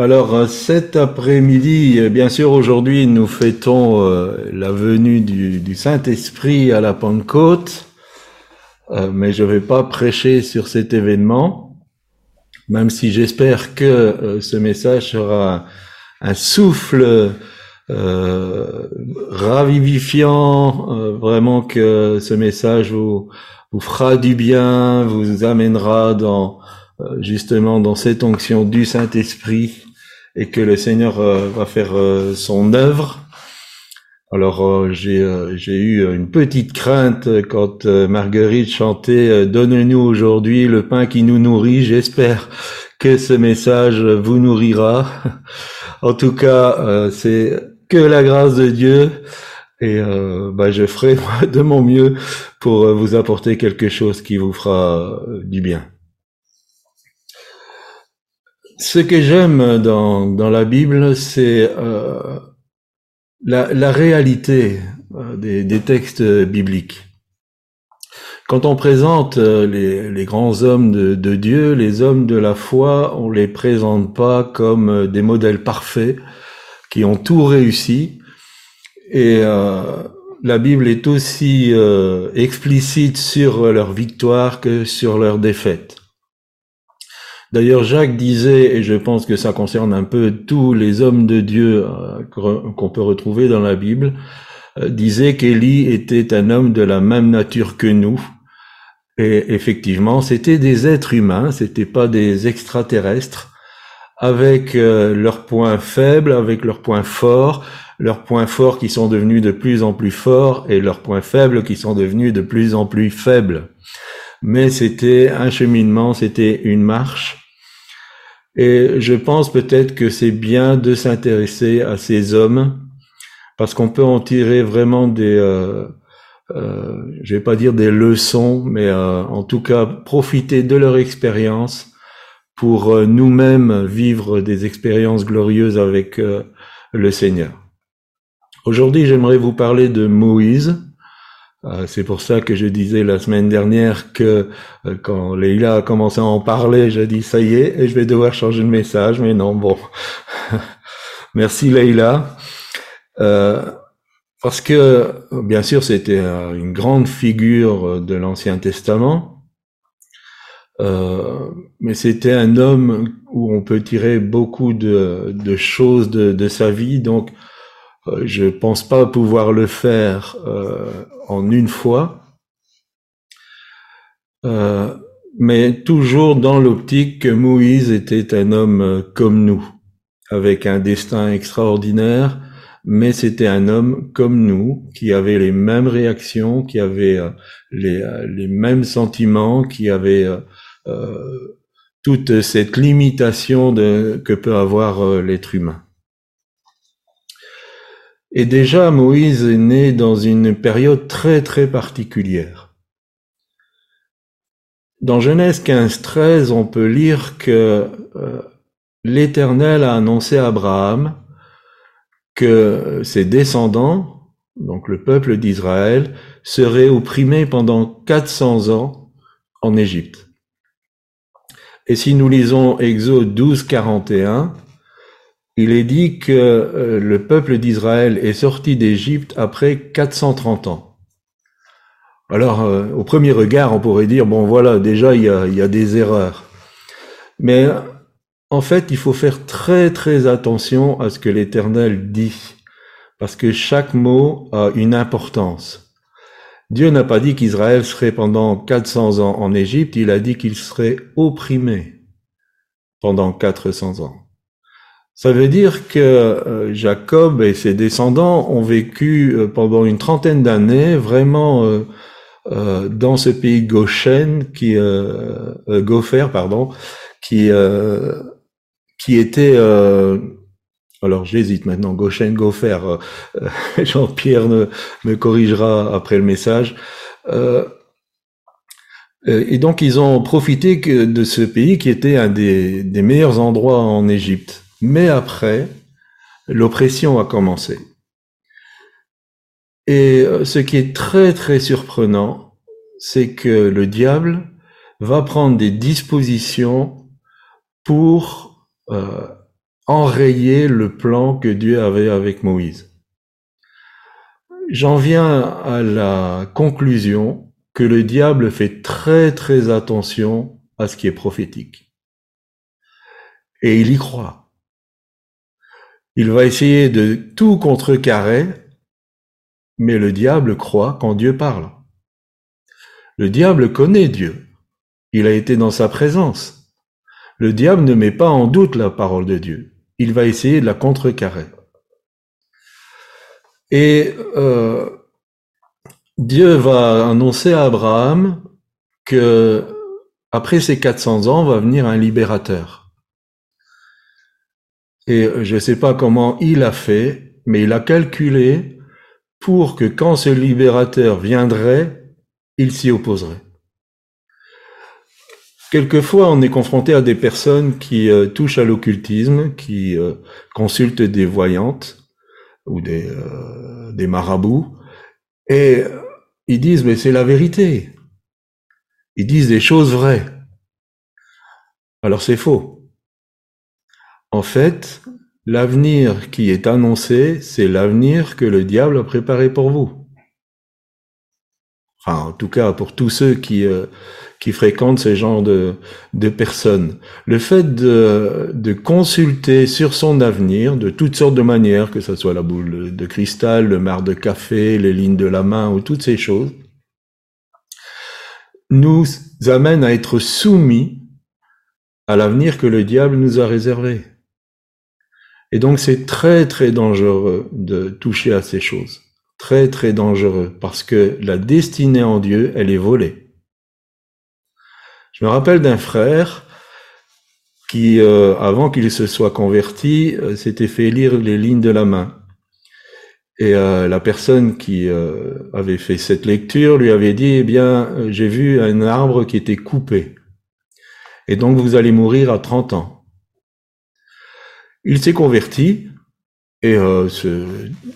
Alors euh, cet après-midi, euh, bien sûr aujourd'hui nous fêtons euh, la venue du, Saint-Esprit à la Pentecôte, mais je ne vais pas prêcher sur cet événement, même si j'espère que ce message sera un, souffle ravivifiant, vraiment que ce message vous, vous fera du bien, vous amènera dans justement dans cette onction du Saint-Esprit et que le Seigneur euh, va faire euh, son œuvre. Alors euh, j'ai eu une petite crainte quand Marguerite chantait Donne-nous aujourd'hui le pain qui nous nourrit. J'espère que ce message vous nourrira. en tout cas, c'est que la grâce de Dieu et bah, je ferai de mon mieux pour vous apporter quelque chose qui vous fera du bien. Ce que j'aime dans, la Bible, c'est euh, la, réalité euh, des, textes bibliques. Quand on présente euh, les, grands hommes de, Dieu, les hommes de la foi, on les présente pas comme des modèles parfaits qui ont tout réussi. Et la Bible est aussi explicite sur leur victoire que sur leur défaite. D'ailleurs, Jacques disait, et je pense que ça concerne un peu tous les hommes de Dieu euh, qu'on peut retrouver dans la Bible, euh, disait qu'Élie était un homme de la même nature que nous. Et effectivement, c'était des êtres humains, c'était pas des extraterrestres, avec euh, leurs points faibles, avec leurs points forts, leurs points forts qui sont devenus de plus en plus forts et leurs points faibles qui sont devenus de plus en plus faibles. Mais c'était un cheminement, c'était une marche. Et je pense peut-être que c'est bien de s'intéresser à ces hommes parce qu'on peut en tirer vraiment des, euh, euh, je vais pas dire des leçons, mais euh, en tout cas profiter de leur expérience pour euh, nous-mêmes vivre des expériences glorieuses avec euh, le Seigneur. Aujourd'hui, j'aimerais vous parler de Moïse. Euh, c'est pour ça que je disais la semaine dernière que euh, quand Leïla a commencé à en parler, j'ai dit ça y est, et je vais devoir changer de message, mais non, bon. Merci Leïla. Euh, parce que, bien sûr, c'était une grande figure de l'Ancien Testament, mais c'était un homme où on peut tirer beaucoup de, choses de, de, sa vie, donc euh, je pense pas pouvoir le faire euh, en une fois, euh, mais toujours dans l'optique que Moïse était un homme comme nous, avec un destin extraordinaire, mais c'était un homme comme nous, qui avait les mêmes réactions, qui avait les, mêmes sentiments, qui avait toute cette limitation que peut avoir l'être humain. Et déjà, Moïse est né dans une période très très particulière. Dans Genèse 15, 13, on peut lire que euh, l'Éternel a annoncé à Abraham que ses descendants, donc le peuple d'Israël, seraient opprimés pendant 400 ans en Égypte. Et si nous lisons Exode 12, 41, il est dit que euh, le peuple d'Israël est sorti d'Égypte après 430 ans. Alors, euh, au premier regard, on pourrait dire, bon voilà, déjà, il y a, y a des erreurs. Mais en fait, il faut faire très très attention à ce que l'Éternel dit, parce que chaque mot a une importance. Dieu n'a pas dit qu'Israël serait pendant 400 ans en Égypte, il a dit qu'il serait opprimé pendant 400 ans. Ça veut dire que euh, Jacob et ses descendants ont vécu euh, pendant une trentaine d'années vraiment euh, dans ce pays Goshen, qui Gopher, pardon, qui qui était alors j'hésite maintenant, Goshen, Gopher, Jean-Pierre me corrigera après le message. et donc ils ont profité de ce pays qui était un des meilleurs endroits en Égypte. Mais après, l'oppression a commencé. Et euh, ce qui est très très surprenant, c'est que le diable va prendre des dispositions pour euh, enrayer le plan que Dieu avait avec Moïse. J'en viens à la conclusion que le diable fait très très attention à ce qui est prophétique. Et il y croit. Il va essayer de tout contrecarrer, mais le diable croit quand Dieu parle. Le diable connaît Dieu. Il a été dans sa présence. Le diable ne met pas en doute la parole de Dieu. Il va essayer de la contrecarrer. Et euh, Dieu va annoncer à Abraham que après ces 400 ans va venir un libérateur. Et je ne sais pas comment il a fait, mais il a calculé pour que quand ce libérateur viendrait, il s'y opposerait. Quelquefois, on est confronté à des personnes qui euh, touchent à l'occultisme, qui euh, consultent des voyantes ou des, euh, des marabouts, et ils disent, mais c'est la vérité. Ils disent des choses vraies. Alors c'est faux. En fait, l'avenir qui est annoncé, c'est l'avenir que le diable a préparé pour vous. En tout cas, pour tous ceux qui, qui fréquentent ce genre de, de personnes. Le fait de, de consulter sur son avenir de toutes sortes de manières, que ce soit la boule de cristal, le mar de café, les lignes de la main ou toutes ces choses, nous amène à être soumis à l'avenir que le diable nous a réservé. Et donc c'est très très dangereux de toucher à ces choses. Très très dangereux parce que la destinée en Dieu, elle est volée. Je me rappelle d'un frère qui, euh, avant qu'il se soit converti, euh, s'était fait lire les lignes de la main. Et euh, la personne qui avait fait cette lecture lui avait dit, eh bien, j'ai vu un arbre qui était coupé. Et donc vous allez mourir à 30 ans. Il s'est converti, et ce,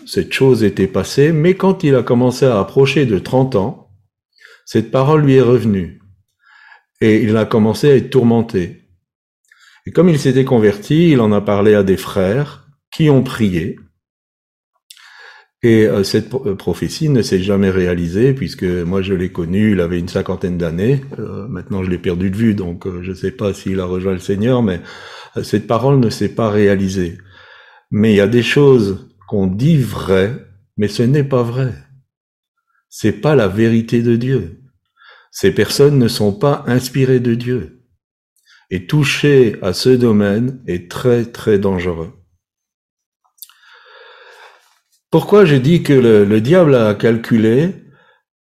cette chose était passée, mais quand il a commencé à approcher de 30 ans, cette parole lui est revenue et il a commencé à être tourmenté. Et comme il s'était converti, il en a parlé à des frères qui ont prié. Et euh, cette euh, prophétie ne s'est jamais réalisée puisque moi je l'ai connu, il avait une cinquantaine d'années. Euh, maintenant je l'ai perdu de vue, donc je ne sais pas s'il a rejoint le Seigneur, mais cette parole ne s'est pas réalisée. Mais il y a des choses qu'on dit vraies, mais ce n'est pas vrai. C'est pas la vérité de Dieu. Ces personnes ne sont pas inspirées de Dieu. Et toucher à ce domaine est très très dangereux. Pourquoi je dis que le, diable a calculé?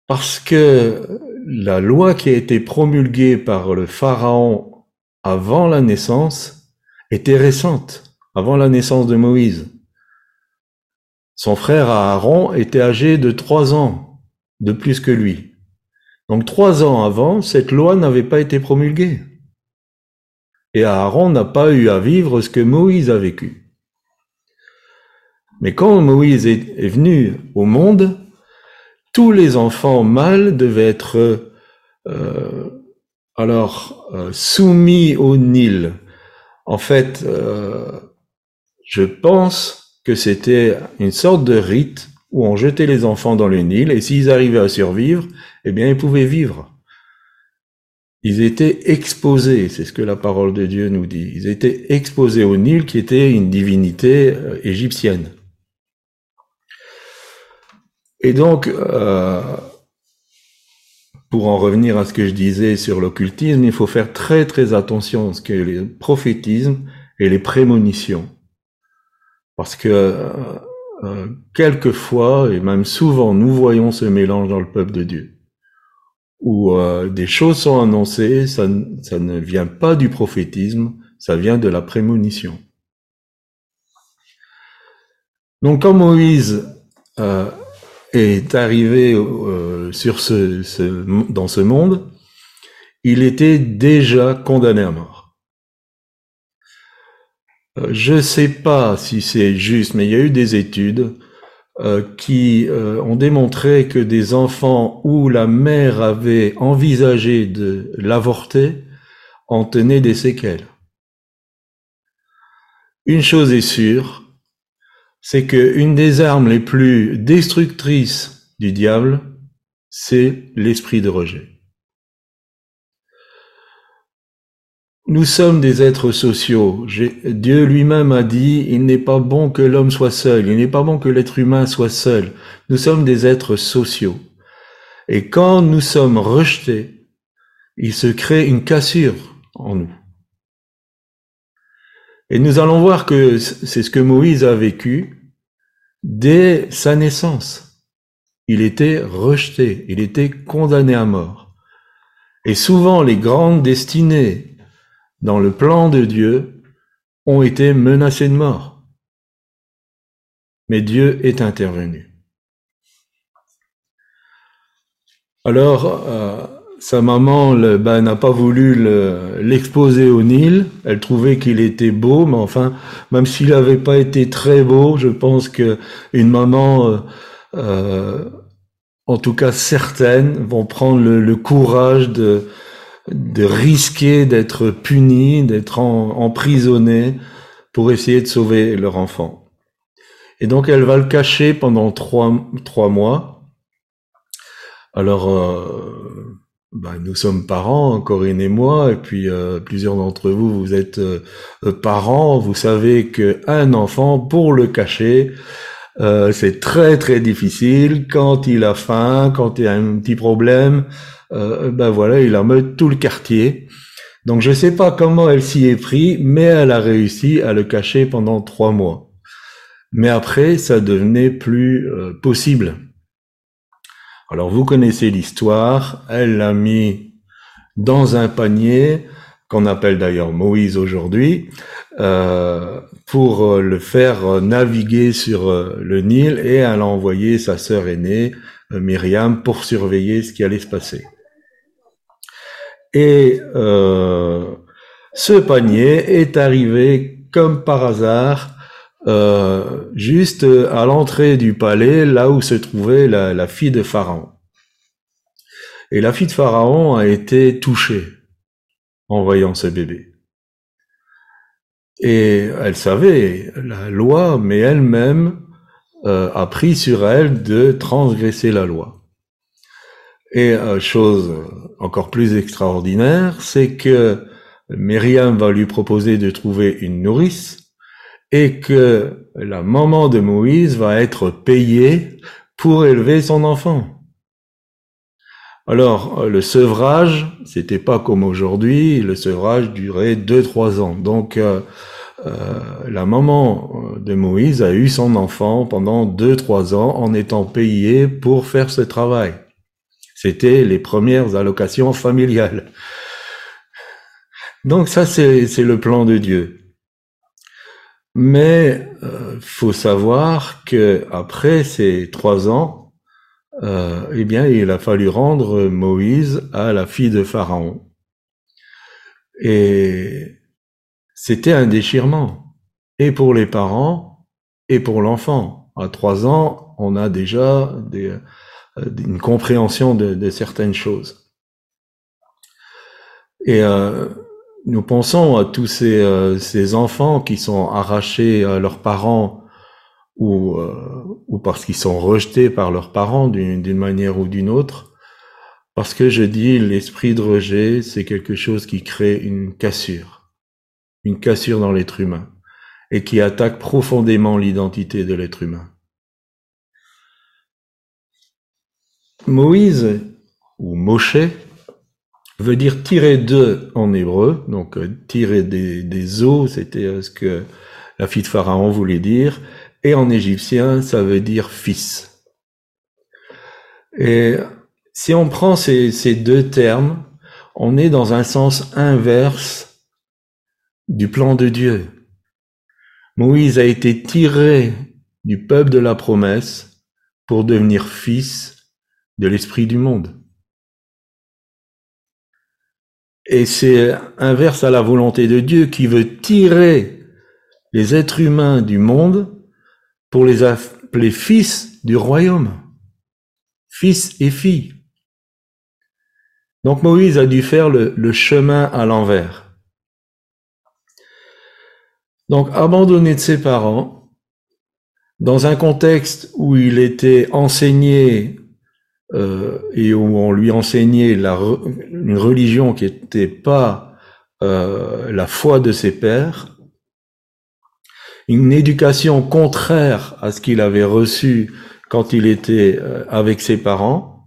Parce que la loi qui a été promulguée par le Pharaon avant la naissance était récente, avant la naissance de Moïse. Son frère Aaron était âgé de trois ans de plus que lui. Donc trois ans avant, cette loi n'avait pas été promulguée. Et Aaron n'a pas eu à vivre ce que Moïse a vécu. Mais quand Moïse est, venu au monde, tous les enfants mâles devaient être euh, alors euh, soumis au Nil. En fait, euh, je pense que c'était une sorte de rite où on jetait les enfants dans le Nil, et s'ils arrivaient à survivre, eh bien, ils pouvaient vivre. Ils étaient exposés, c'est ce que la parole de Dieu nous dit. Ils étaient exposés au Nil, qui était une divinité euh, égyptienne. Et donc, euh, pour en revenir à ce que je disais sur l'occultisme, il faut faire très très attention à ce que les prophétismes et les prémonitions. Parce que euh, euh, quelquefois, et même souvent, nous voyons ce mélange dans le peuple de Dieu, où euh, des choses sont annoncées, ça, ne vient pas du prophétisme, ça vient de la prémonition. Donc quand Moïse euh, est arrivé sur ce, dans ce monde, il était déjà condamné à mort. Euh, je ne sais pas si c'est juste, mais il y a eu des études euh, qui euh, ont démontré que des enfants où la mère avait envisagé de l'avorter en tenaient des séquelles. une chose est sûre, c'est que une des armes les plus destructrices du diable, c'est l'esprit de rejet. Nous sommes des êtres sociaux. Dieu lui-même a dit, il n'est pas bon que l'homme soit seul, il n'est pas bon que l'être humain soit seul. Nous sommes des êtres sociaux. Et quand nous sommes rejetés, il se crée une cassure en nous. Et nous allons voir que c'est ce que Moïse a vécu dès sa naissance. Il était rejeté, il était condamné à mort. Et souvent les grandes destinées dans le plan de Dieu ont été menacées de mort. Mais Dieu est intervenu. Alors, euh, sa maman ben, n'a pas voulu l'exposer au Nil. Elle trouvait qu'il était beau, mais enfin, même s'il n'avait pas été très beau, je pense que une maman, euh, euh, en tout cas certaines, vont prendre le, courage de, de risquer d'être punies, d'être emprisonnées pour essayer de sauver leur enfant. Et donc elle va le cacher pendant trois, trois mois. Alors, euh, bah, nous sommes parents, Corinne et moi, et puis euh, plusieurs d'entre vous, vous êtes euh, parents, vous savez que un enfant, pour le cacher, euh, c'est très très difficile. Quand il a faim, quand il a un petit problème, ben voilà, il meute tout le quartier. Donc je sais pas comment elle s'y est pris, mais elle a réussi à le cacher pendant trois mois. Mais après, ça devenait plus possible. Alors vous connaissez l'histoire, elle l'a mis dans un panier qu'on appelle d'ailleurs Moïse aujourd'hui, euh, pour euh, le faire naviguer sur euh, le Nil et elle a envoyé sa sœur aînée, Myriam, pour surveiller ce qui allait se passer. Et ce panier est arrivé comme par hasard euh, juste à l'entrée du palais, là où se trouvait la, fille de Pharaon. Et la fille de Pharaon a été touchée en voyant ce bébé. Et elle savait la loi, mais elle-même euh, a pris sur elle de transgresser la loi. Et euh, chose encore plus extraordinaire, c'est que Myriam va lui proposer de trouver une nourrice et que la maman de Moïse va être payée pour élever son enfant. Alors, le sevrage, c'était pas comme aujourd'hui, le sevrage durait deux, trois ans. Donc, euh, euh, la maman de Moïse a eu son enfant pendant deux, trois ans en étant payée pour faire ce travail. C'était les premières allocations familiales. Donc ça, c'est le plan de Dieu. Mais euh, faut savoir que après ces trois ans, euh, eh bien, il a fallu rendre Moïse à la fille de Pharaon. Et c'était un déchirement, et pour les parents, et pour l'enfant. À trois ans, on a déjà euh, une compréhension de, certaines choses. Euh, nous pensons à tous ces, euh, ces, enfants qui sont arrachés à leurs parents ou, euh, ou parce qu'ils sont rejetés par leurs parents d'une manière ou d'une autre. Parce que je dis, l'esprit de rejet, c'est quelque chose qui crée une cassure, une cassure dans l'être humain, et qui attaque profondément l'identité de l'être humain. Moïse, ou Moshe, veut dire tirer de en hébreu, donc euh, tirer des, des eaux, c'était euh, ce que la fille de Pharaon voulait dire, et en égyptien, ça veut dire fils. Et si on prend ces, ces deux termes, on est dans un sens inverse du plan de Dieu. Moïse a été tiré du peuple de la promesse pour devenir fils de l'esprit du monde. Et c'est inverse à la volonté de Dieu qui veut tirer les êtres humains du monde pour les appeler fils du royaume. Fils et filles. Donc Moïse a dû faire le, chemin à l'envers. Donc, abandonné de ses parents, dans un contexte où il était enseigné euh, et où on lui enseignait la, une religion qui n'était pas euh, la foi de ses pères, une éducation contraire à ce qu'il avait reçu quand il était euh, avec ses parents.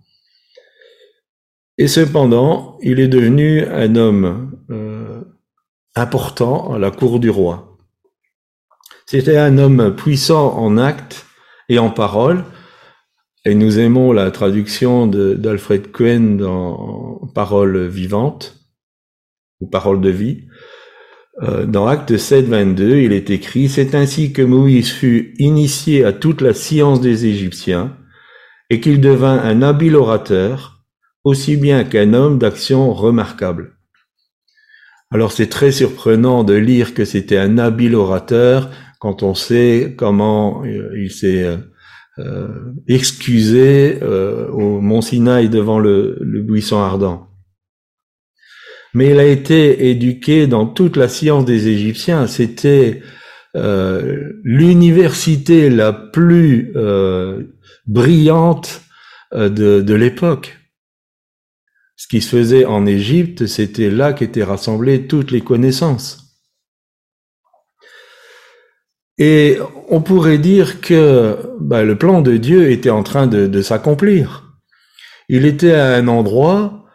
Et cependant, il est devenu un homme important à la cour du roi. C'était un homme puissant en actes et en paroles, et nous aimons la traduction d'Alfred Cohen dans Paroles vivantes ou Paroles de vie. Euh, dans Acte 7, 22, il est écrit, C'est ainsi que Moïse fut initié à toute la science des Égyptiens, et qu'il devint un habile orateur, aussi bien qu'un homme d'action remarquable. Alors c'est très surprenant de lire que c'était un habile orateur quand on sait comment euh, il s'est euh, excusé euh, au mont Sinaï devant le, buisson ardent. Mais il a été éduqué dans toute la science des Égyptiens. C'était euh, l'université la plus euh, brillante de, de l'époque. Ce qui se faisait en Égypte, c'était là qu'étaient rassemblées toutes les connaissances. Et on pourrait dire que bah, le plan de Dieu était en train de, de s'accomplir. Il était à un endroit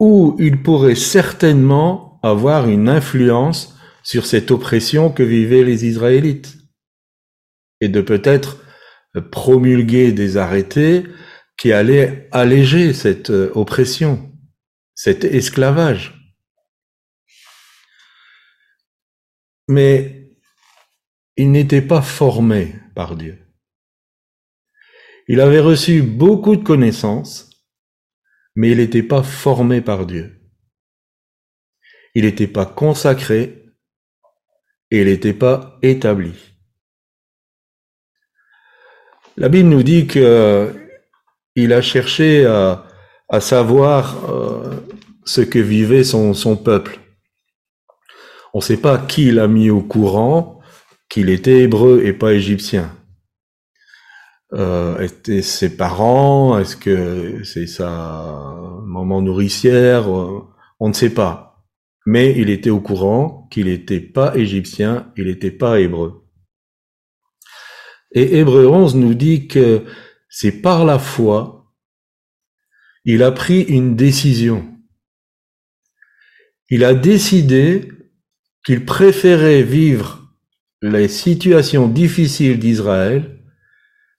où il pourrait certainement avoir une influence sur cette oppression que vivaient les Israélites et de peut-être promulguer des arrêtés qui allaient alléger cette euh, oppression, cet esclavage. Mais il n'était pas formé par Dieu. Il avait reçu beaucoup de connaissances, mais il n'était pas formé par Dieu. Il n'était pas consacré et il n'était pas établi. La Bible nous dit que il a cherché à, à savoir euh, ce que vivait son, son peuple. On ne sait pas qui l'a mis au courant, qu'il était hébreu et pas égyptien. Euh, étaient ses parents Est-ce que c'est sa maman nourricière On ne sait pas. Mais il était au courant qu'il n'était pas égyptien, il n'était pas hébreu. Et Hébreu 11 nous dit que c'est par la foi, il a pris une décision. Il a décidé qu'il préférait vivre les situations difficiles d'Israël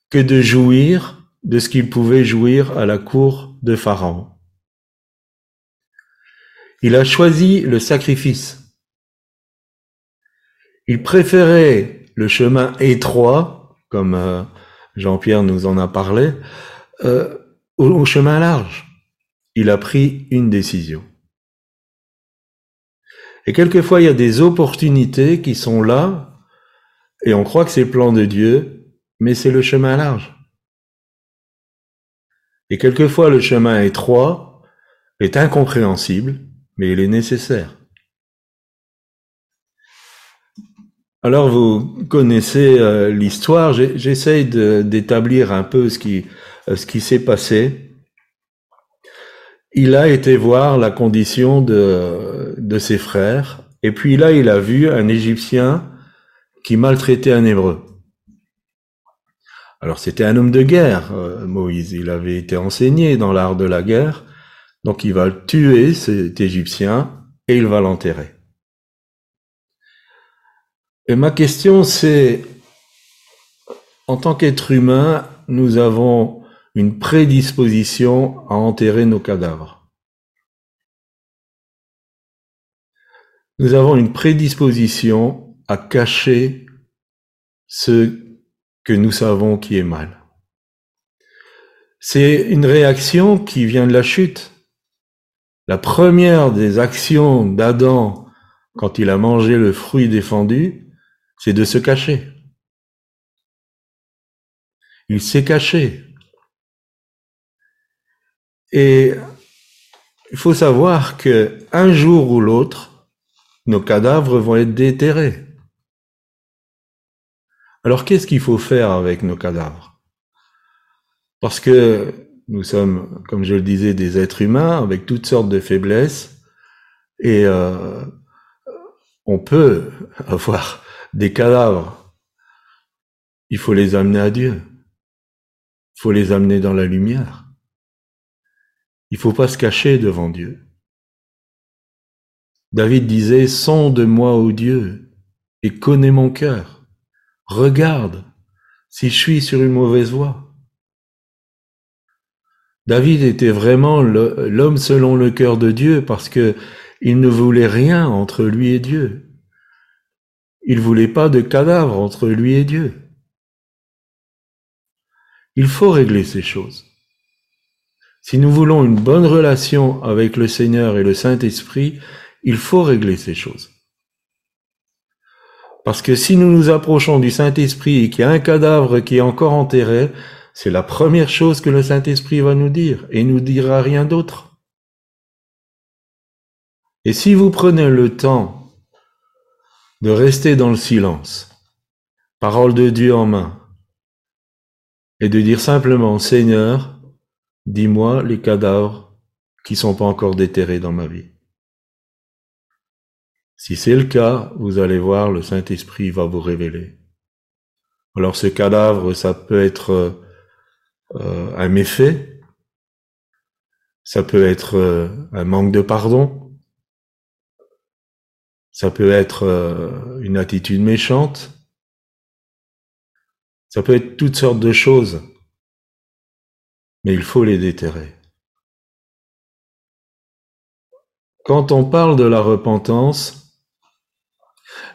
que de jouir de ce qu'il pouvait jouir à la cour de Pharaon. Il a choisi le sacrifice. Il préférait le chemin étroit, comme euh, Jean-Pierre nous en a parlé, euh, au chemin large. Il a pris une décision. Et quelquefois, il y a des opportunités qui sont là et on croit que c'est le plan de Dieu, mais c'est le chemin large. Et quelquefois le chemin étroit est incompréhensible, mais il est nécessaire. Alors vous connaissez euh, l'histoire, j'essaye d'établir un peu ce qui, euh, ce qui s'est passé. Il a été voir la condition de ses frères, et puis là il a vu un Égyptien qui maltraitait un Hébreu. Alors c'était un homme de guerre, euh, Moïse. Il avait été enseigné dans l'art de la guerre. Donc il va tuer cet Égyptien et il va l'enterrer. Et ma question c'est, en tant qu'être humain, nous avons une prédisposition à enterrer nos cadavres. Nous avons une prédisposition à cacher ce que nous savons qui est mal. C'est une réaction qui vient de la chute. La première des actions d'Adam quand il a mangé le fruit défendu, c'est de se cacher. Il s'est caché. Et il faut savoir que un jour ou l'autre, nos cadavres vont être déterrés. Alors qu'est-ce qu'il faut faire avec nos cadavres? Parce que nous sommes, comme je le disais, des êtres humains avec toutes sortes de faiblesses et euh, on peut avoir des cadavres. Il faut les amener à Dieu. Il faut les amener dans la lumière. Il faut pas se cacher devant Dieu. David disait, sonde-moi, ô Dieu, et connais mon cœur. Regarde si je suis sur une mauvaise voie. David était vraiment l'homme selon le cœur de Dieu parce que il ne voulait rien entre lui et Dieu. Il voulait pas de cadavre entre lui et Dieu. Il faut régler ces choses. Si nous voulons une bonne relation avec le Seigneur et le Saint-Esprit, il faut régler ces choses. Parce que si nous nous approchons du Saint-Esprit et qu'il y a un cadavre qui est encore enterré, c'est la première chose que le Saint-Esprit va nous dire et nous dira rien d'autre. Et si vous prenez le temps de rester dans le silence, parole de Dieu en main, et de dire simplement, Seigneur, dis-moi les cadavres qui sont pas encore déterrés dans ma vie. Si c'est le cas, vous allez voir, le Saint-Esprit va vous révéler. Alors ce cadavre, ça peut être euh, un méfait, ça peut être euh, un manque de pardon, ça peut être euh, une attitude méchante, ça peut être toutes sortes de choses, mais il faut les déterrer. Quand on parle de la repentance,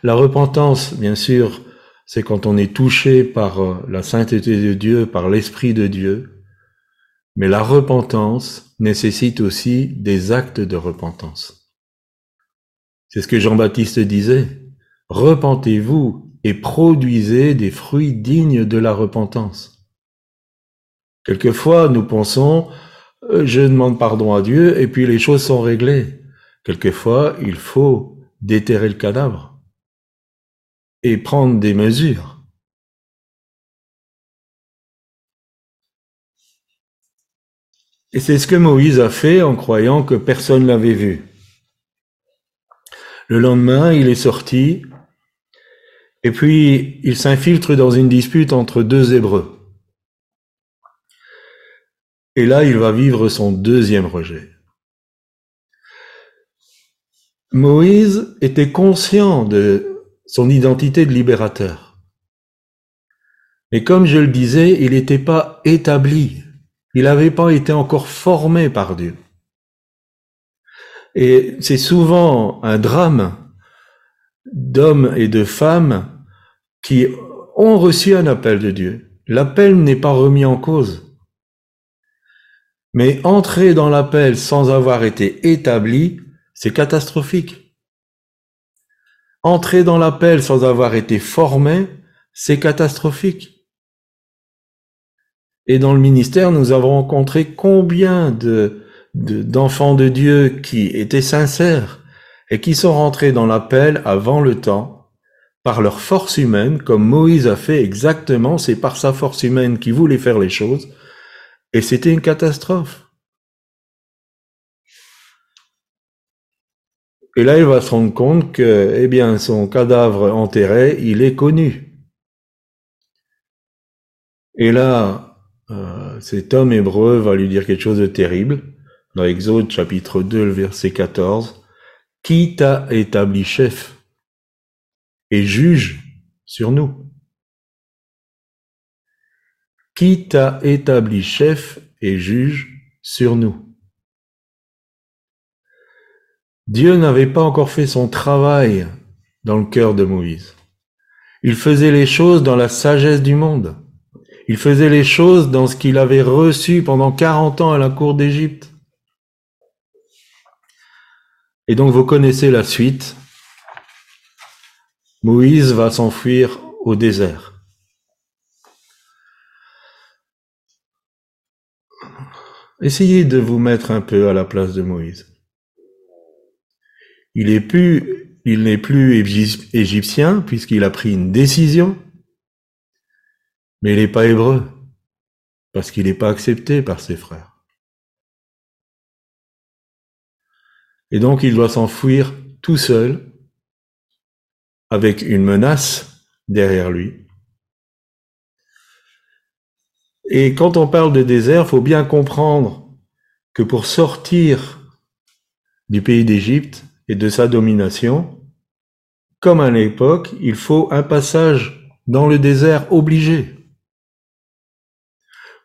la repentance, bien sûr, c'est quand on est touché par euh, la sainteté de Dieu, par l'Esprit de Dieu. Mais la repentance nécessite aussi des actes de repentance. C'est ce que Jean-Baptiste disait. Repentez-vous et produisez des fruits dignes de la repentance. Quelquefois, nous pensons, euh, je demande pardon à Dieu et puis les choses sont réglées. Quelquefois, il faut déterrer le cadavre et prendre des mesures. Et c'est ce que Moïse a fait en croyant que personne l'avait vu. Le lendemain, il est sorti et puis il s'infiltre dans une dispute entre deux Hébreux. Et là, il va vivre son deuxième rejet. Moïse était conscient de son identité de libérateur. Mais comme je le disais, il n'était pas établi. Il n'avait pas été encore formé par Dieu. Et c'est souvent un drame d'hommes et de femmes qui ont reçu un appel de Dieu. L'appel n'est pas remis en cause. Mais entrer dans l'appel sans avoir été établi, c'est catastrophique. Entrer dans l'appel sans avoir été formé, c'est catastrophique. Et dans le ministère, nous avons rencontré combien de, d'enfants de Dieu qui étaient sincères et qui sont rentrés dans l'appel avant le temps par leur force humaine, comme Moïse a fait exactement, c'est par sa force humaine qu'il voulait faire les choses, et c'était une catastrophe. Et là, il va se rendre compte que, eh bien, son cadavre enterré, il est connu. Et là, euh, cet homme hébreu va lui dire quelque chose de terrible. Dans Exode chapitre 2, le verset 14. Qui t'a établi chef et juge sur nous? Qui t'a établi chef et juge sur nous? Dieu n'avait pas encore fait son travail dans le cœur de Moïse. Il faisait les choses dans la sagesse du monde. Il faisait les choses dans ce qu'il avait reçu pendant 40 ans à la cour d'Égypte. Et donc vous connaissez la suite. Moïse va s'enfuir au désert. Essayez de vous mettre un peu à la place de Moïse. Il il n'est plus égyptien puisqu'il a pris une décision. Mais il n'est pas hébreu, parce qu'il n'est pas accepté par ses frères. Et donc il doit s'enfuir tout seul, avec une menace derrière lui. Et quand on parle de désert, faut bien comprendre que pour sortir du pays d'Égypte et de sa domination, comme à l'époque, il faut un passage dans le désert obligé.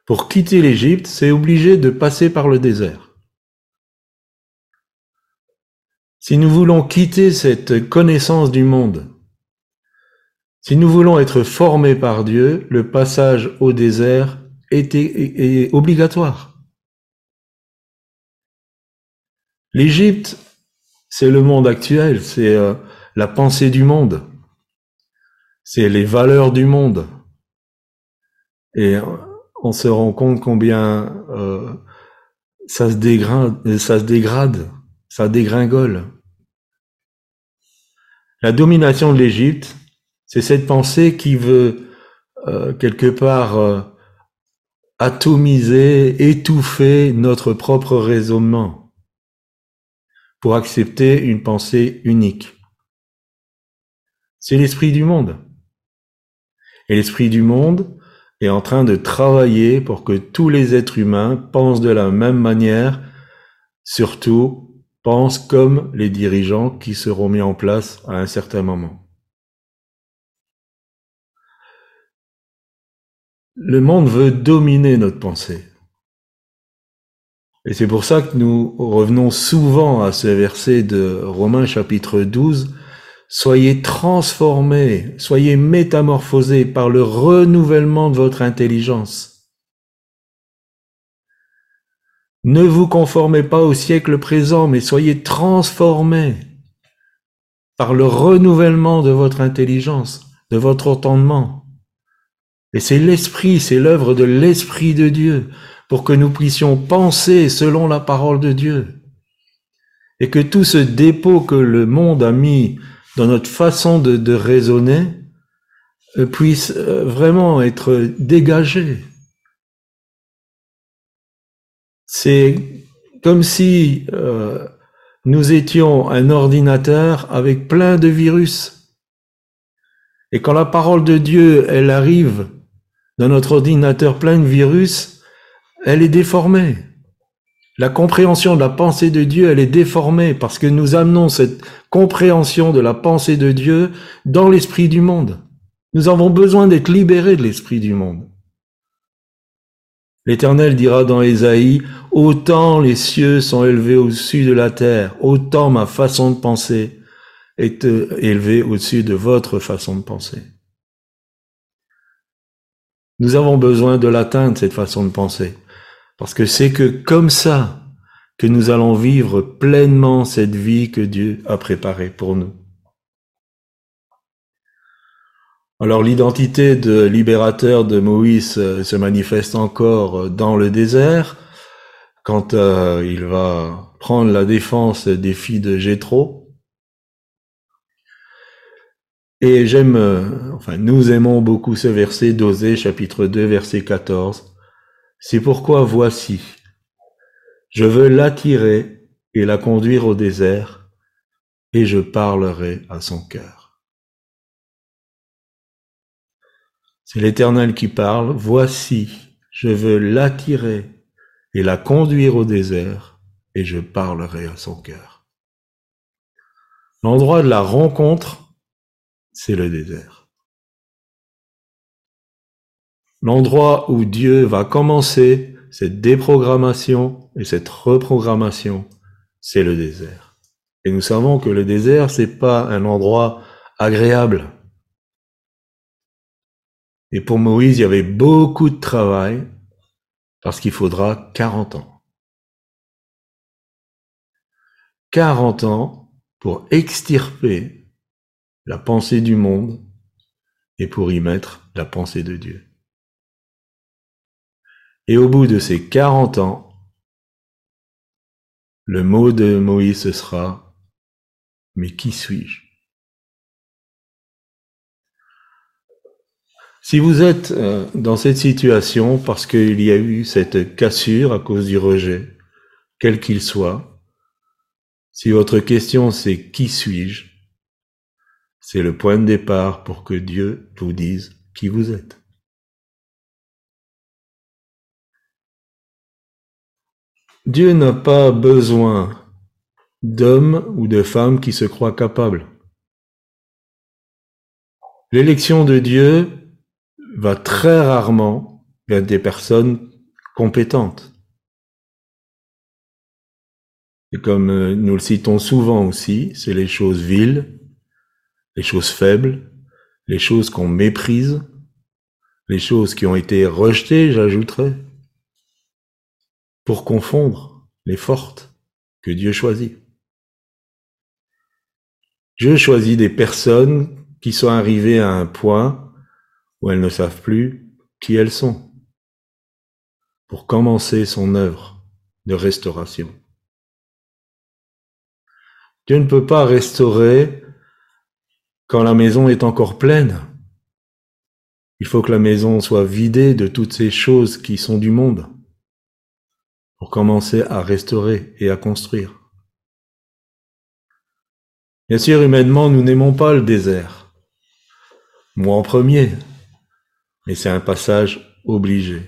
Pour quitter l'Égypte, c'est obligé de passer par le désert. Si nous voulons quitter cette connaissance du monde, si nous voulons être formés par Dieu, le passage au désert est, obligatoire. L'Égypte, c'est le monde actuel, c'est euh, la pensée du monde, c'est les valeurs du monde. Et on se rend compte combien euh, ça se dégrade, ça se dégrade ça dégringole. La domination de l'Égypte, c'est cette pensée qui veut euh, quelque part euh, atomiser, étouffer notre propre raisonnement pour accepter une pensée unique. C'est l'esprit du monde. Et l'esprit du monde est en train de travailler pour que tous les êtres humains pensent de la même manière, surtout pensent comme les dirigeants qui seront mis en place à un certain moment. Le monde veut dominer notre pensée. Et c'est pour ça que nous revenons souvent à ce verset de Romains chapitre 12. Soyez transformés, soyez métamorphosés par le renouvellement de votre intelligence Ne vous conformez pas au siècle présent, mais soyez transformés par le renouvellement de votre intelligence, de votre entendement. Et c'est l'esprit, c'est l'œuvre de l'esprit de Dieu pour que nous puissions penser selon la parole de Dieu. Et que tout ce dépôt que le monde a mis dans notre façon de, raisonner euh, puisse euh, vraiment être dégagé c'est comme si euh, nous étions un ordinateur avec plein de virus. Et quand la parole de Dieu, elle arrive dans notre ordinateur plein de virus, elle est déformée. La compréhension de la pensée de Dieu, elle est déformée parce que nous amenons cette compréhension de la pensée de Dieu dans l'esprit du monde. Nous avons besoin d'être libérés de l'esprit du monde. L'Éternel dira dans Ésaïe, Autant les cieux sont élevés au-dessus de la terre, autant ma façon de penser est élevée au-dessus de votre façon de penser. Nous avons besoin de l'atteindre, cette façon de penser, parce que c'est que comme ça que nous allons vivre pleinement cette vie que Dieu a préparée pour nous. Alors l'identité de libérateur de Moïse euh, se manifeste encore euh, dans le désert, quand euh, il va prendre la défense des filles de Jéthro. Et j'aime, enfin nous aimons beaucoup ce verset d'Osée chapitre 2 verset 14. C'est pourquoi voici, je veux l'attirer et la conduire au désert, et je parlerai à son cœur. C'est l'Éternel qui parle. Voici, je veux l'attirer et la conduire au désert, et je parlerai à son cœur. L'endroit de la rencontre, c'est le désert. L'endroit où Dieu va commencer cette déprogrammation et cette reprogrammation, c'est le désert. Et nous savons que le désert, c'est pas un endroit agréable. Et pour Moïse, il y avait beaucoup de travail parce qu'il faudra 40 ans. 40 ans pour extirper la pensée du monde et pour y mettre la pensée de Dieu. Et au bout de ces 40 ans, le mot de Moïse sera, mais qui suis-je? Si vous êtes euh, dans cette situation parce qu'il y a eu cette cassure à cause du rejet, quel qu'il soit, si votre question c'est qui suis-je, c'est le point de départ pour que Dieu vous dise qui vous êtes. Dieu n'a pas besoin d'hommes ou de femmes qui se croient capables. L'élection de Dieu va très rarement vers des personnes compétentes. Et comme euh, nous le citons souvent aussi, c'est les choses viles, les choses faibles, les choses qu'on méprise, les choses qui ont été rejetées, j'ajouterais, pour confondre les fortes que Dieu choisit. Dieu choisit des personnes qui sont arrivées à un point où elles ne savent plus qui elles sont, pour commencer son œuvre de restauration. Dieu ne peut pas restaurer quand la maison est encore pleine. Il faut que la maison soit vidée de toutes ces choses qui sont du monde pour commencer à restaurer et à construire. Bien sûr, humainement, nous n'aimons pas le désert. Moi en premier, mais c'est un passage obligé.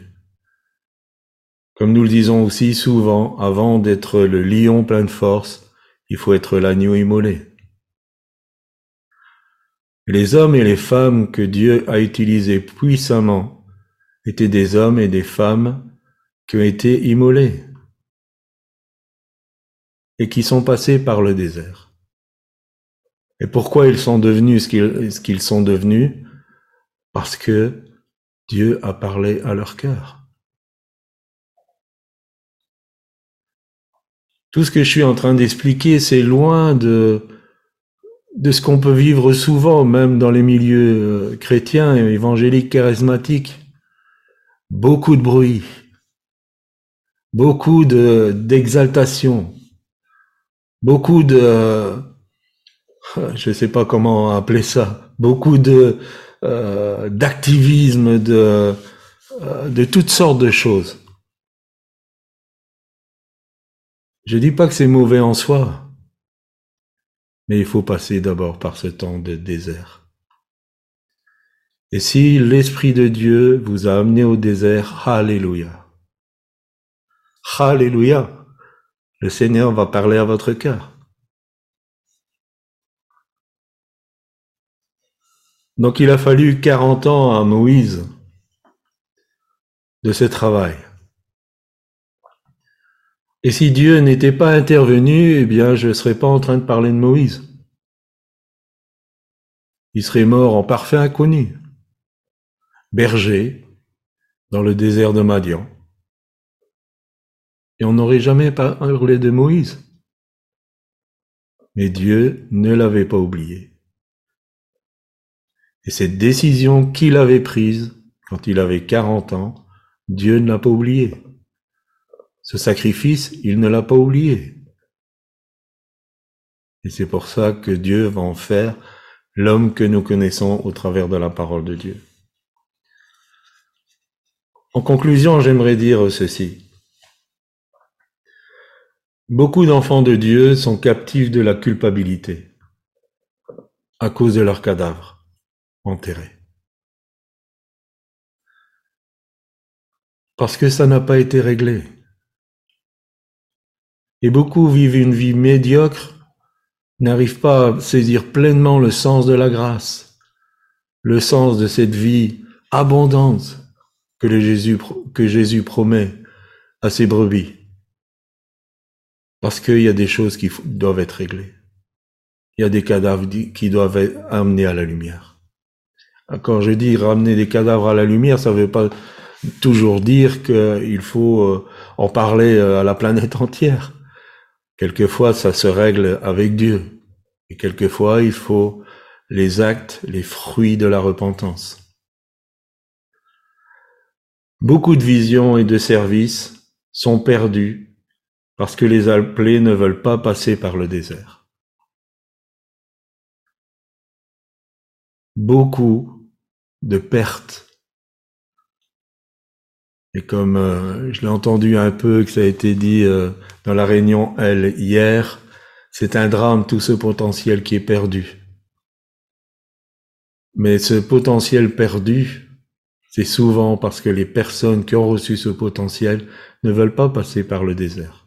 Comme nous le disons aussi souvent, avant d'être le lion plein de force, il faut être l'agneau immolé. Les hommes et les femmes que Dieu a utilisés puissamment étaient des hommes et des femmes qui ont été immolés et qui sont passés par le désert. Et pourquoi ils sont devenus ce qu'ils sont devenus? Parce que Dieu a parlé à leur cœur. Tout ce que je suis en train d'expliquer, c'est loin de, ce qu'on peut vivre souvent, même dans les milieux euh, chrétiens évangéliques charismatiques. Beaucoup de bruit, beaucoup de, d'exaltation, beaucoup de, je ne sais pas comment appeler ça, beaucoup de, euh, d'activisme, de, euh, de toutes sortes de choses. Je dis pas que c'est mauvais en soi, mais il faut passer d'abord par ce temps de désert. Et si l'Esprit de Dieu vous a amené au désert, Alléluia. Alléluia. Le Seigneur va parler à votre cœur. Donc il a fallu 40 ans à Moïse de ce travail. Et si Dieu n'était pas intervenu, eh bien, je ne serais pas en train de parler de Moïse. Il serait mort en parfait inconnu, berger, dans le désert de Madian. Et on n'aurait jamais parlé de Moïse. Mais Dieu ne l'avait pas oublié. Et cette décision qu'il avait prise quand il avait 40 ans, Dieu ne l'a pas oublié. Ce sacrifice, il ne l'a pas oublié. Et c'est pour ça que Dieu va en faire l'homme que nous connaissons au travers de la parole de Dieu. En conclusion, j'aimerais dire ceci. Beaucoup d'enfants de Dieu sont captifs de la culpabilité à cause de leurs cadavres enterré. Parce que ça n'a pas été réglé. Et beaucoup vivent une vie médiocre, n'arrivent pas à saisir pleinement le sens de la grâce, le sens de cette vie abondante que, que Jésus promet à ses brebis. Parce qu'il y a des choses qui doivent être réglées. Il y a des cadavres qui doivent être amenés à la lumière. Quand je dis ramener des cadavres à la lumière, ça ne veut pas toujours dire qu'il faut euh, en parler euh, à la planète entière. Quelquefois, ça se règle avec Dieu. Et quelquefois, il faut les actes, les fruits de la repentance. Beaucoup de visions et de services sont perdus parce que les appelés ne veulent pas passer par le désert. Beaucoup de perte. Et comme euh, je l'ai entendu un peu, que ça a été dit euh, dans la réunion L hier, c'est un drame tout ce potentiel qui est perdu. Mais ce potentiel perdu, c'est souvent parce que les personnes qui ont reçu ce potentiel ne veulent pas passer par le désert.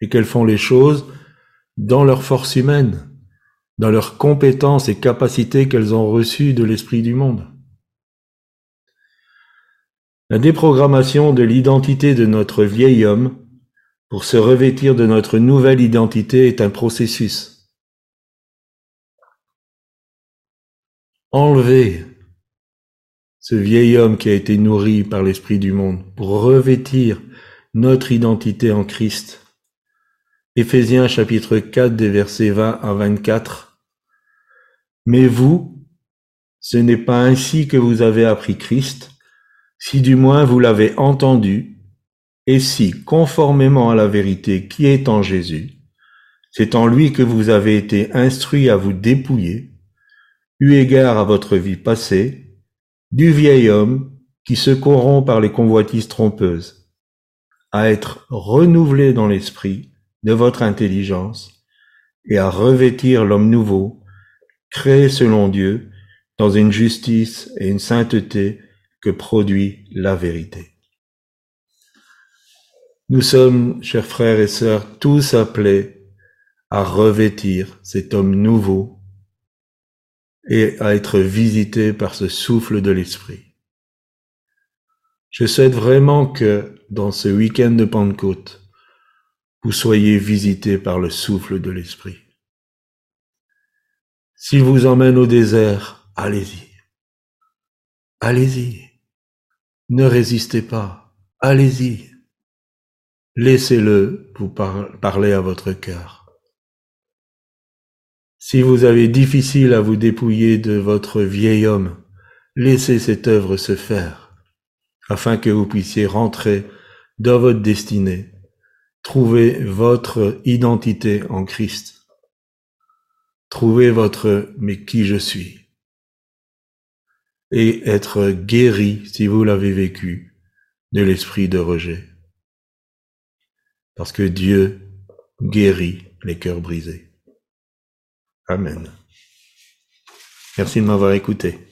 Et qu'elles font les choses dans leur force humaine, dans leurs compétences et capacités qu'elles ont reçues de l'esprit du monde. La déprogrammation de l'identité de notre vieil homme pour se revêtir de notre nouvelle identité est un processus. Enlever ce vieil homme qui a été nourri par l'Esprit du monde pour revêtir notre identité en Christ. Éphésiens chapitre 4 des versets 20 à 24. Mais vous, ce n'est pas ainsi que vous avez appris Christ, si du moins vous l'avez entendu, et si, conformément à la vérité qui est en Jésus, c'est en lui que vous avez été instruits à vous dépouiller, eu égard à votre vie passée, du vieil homme qui se corrompt par les convoitises trompeuses, à être renouvelé dans l'esprit de votre intelligence et à revêtir l'homme nouveau, créé selon Dieu, dans une justice et une sainteté que produit la vérité. Nous sommes, chers frères et sœurs, tous appelés à revêtir cet homme nouveau et à être visités par ce souffle de l'Esprit. Je souhaite vraiment que dans ce week-end de Pentecôte, vous soyez visités par le souffle de l'Esprit. S'il vous emmène au désert, allez-y. Allez-y. Ne résistez pas. Allez-y. Laissez-le vous parler à votre cœur. Si vous avez difficile à vous dépouiller de votre vieil homme, laissez cette œuvre se faire, afin que vous puissiez rentrer dans votre destinée, trouver votre identité en Christ, trouver votre mais qui je suis, et être guéri, si vous l'avez vécu, de l'esprit de rejet. Parce que Dieu guérit les cœurs brisés. Amen. Merci de m'avoir écouté.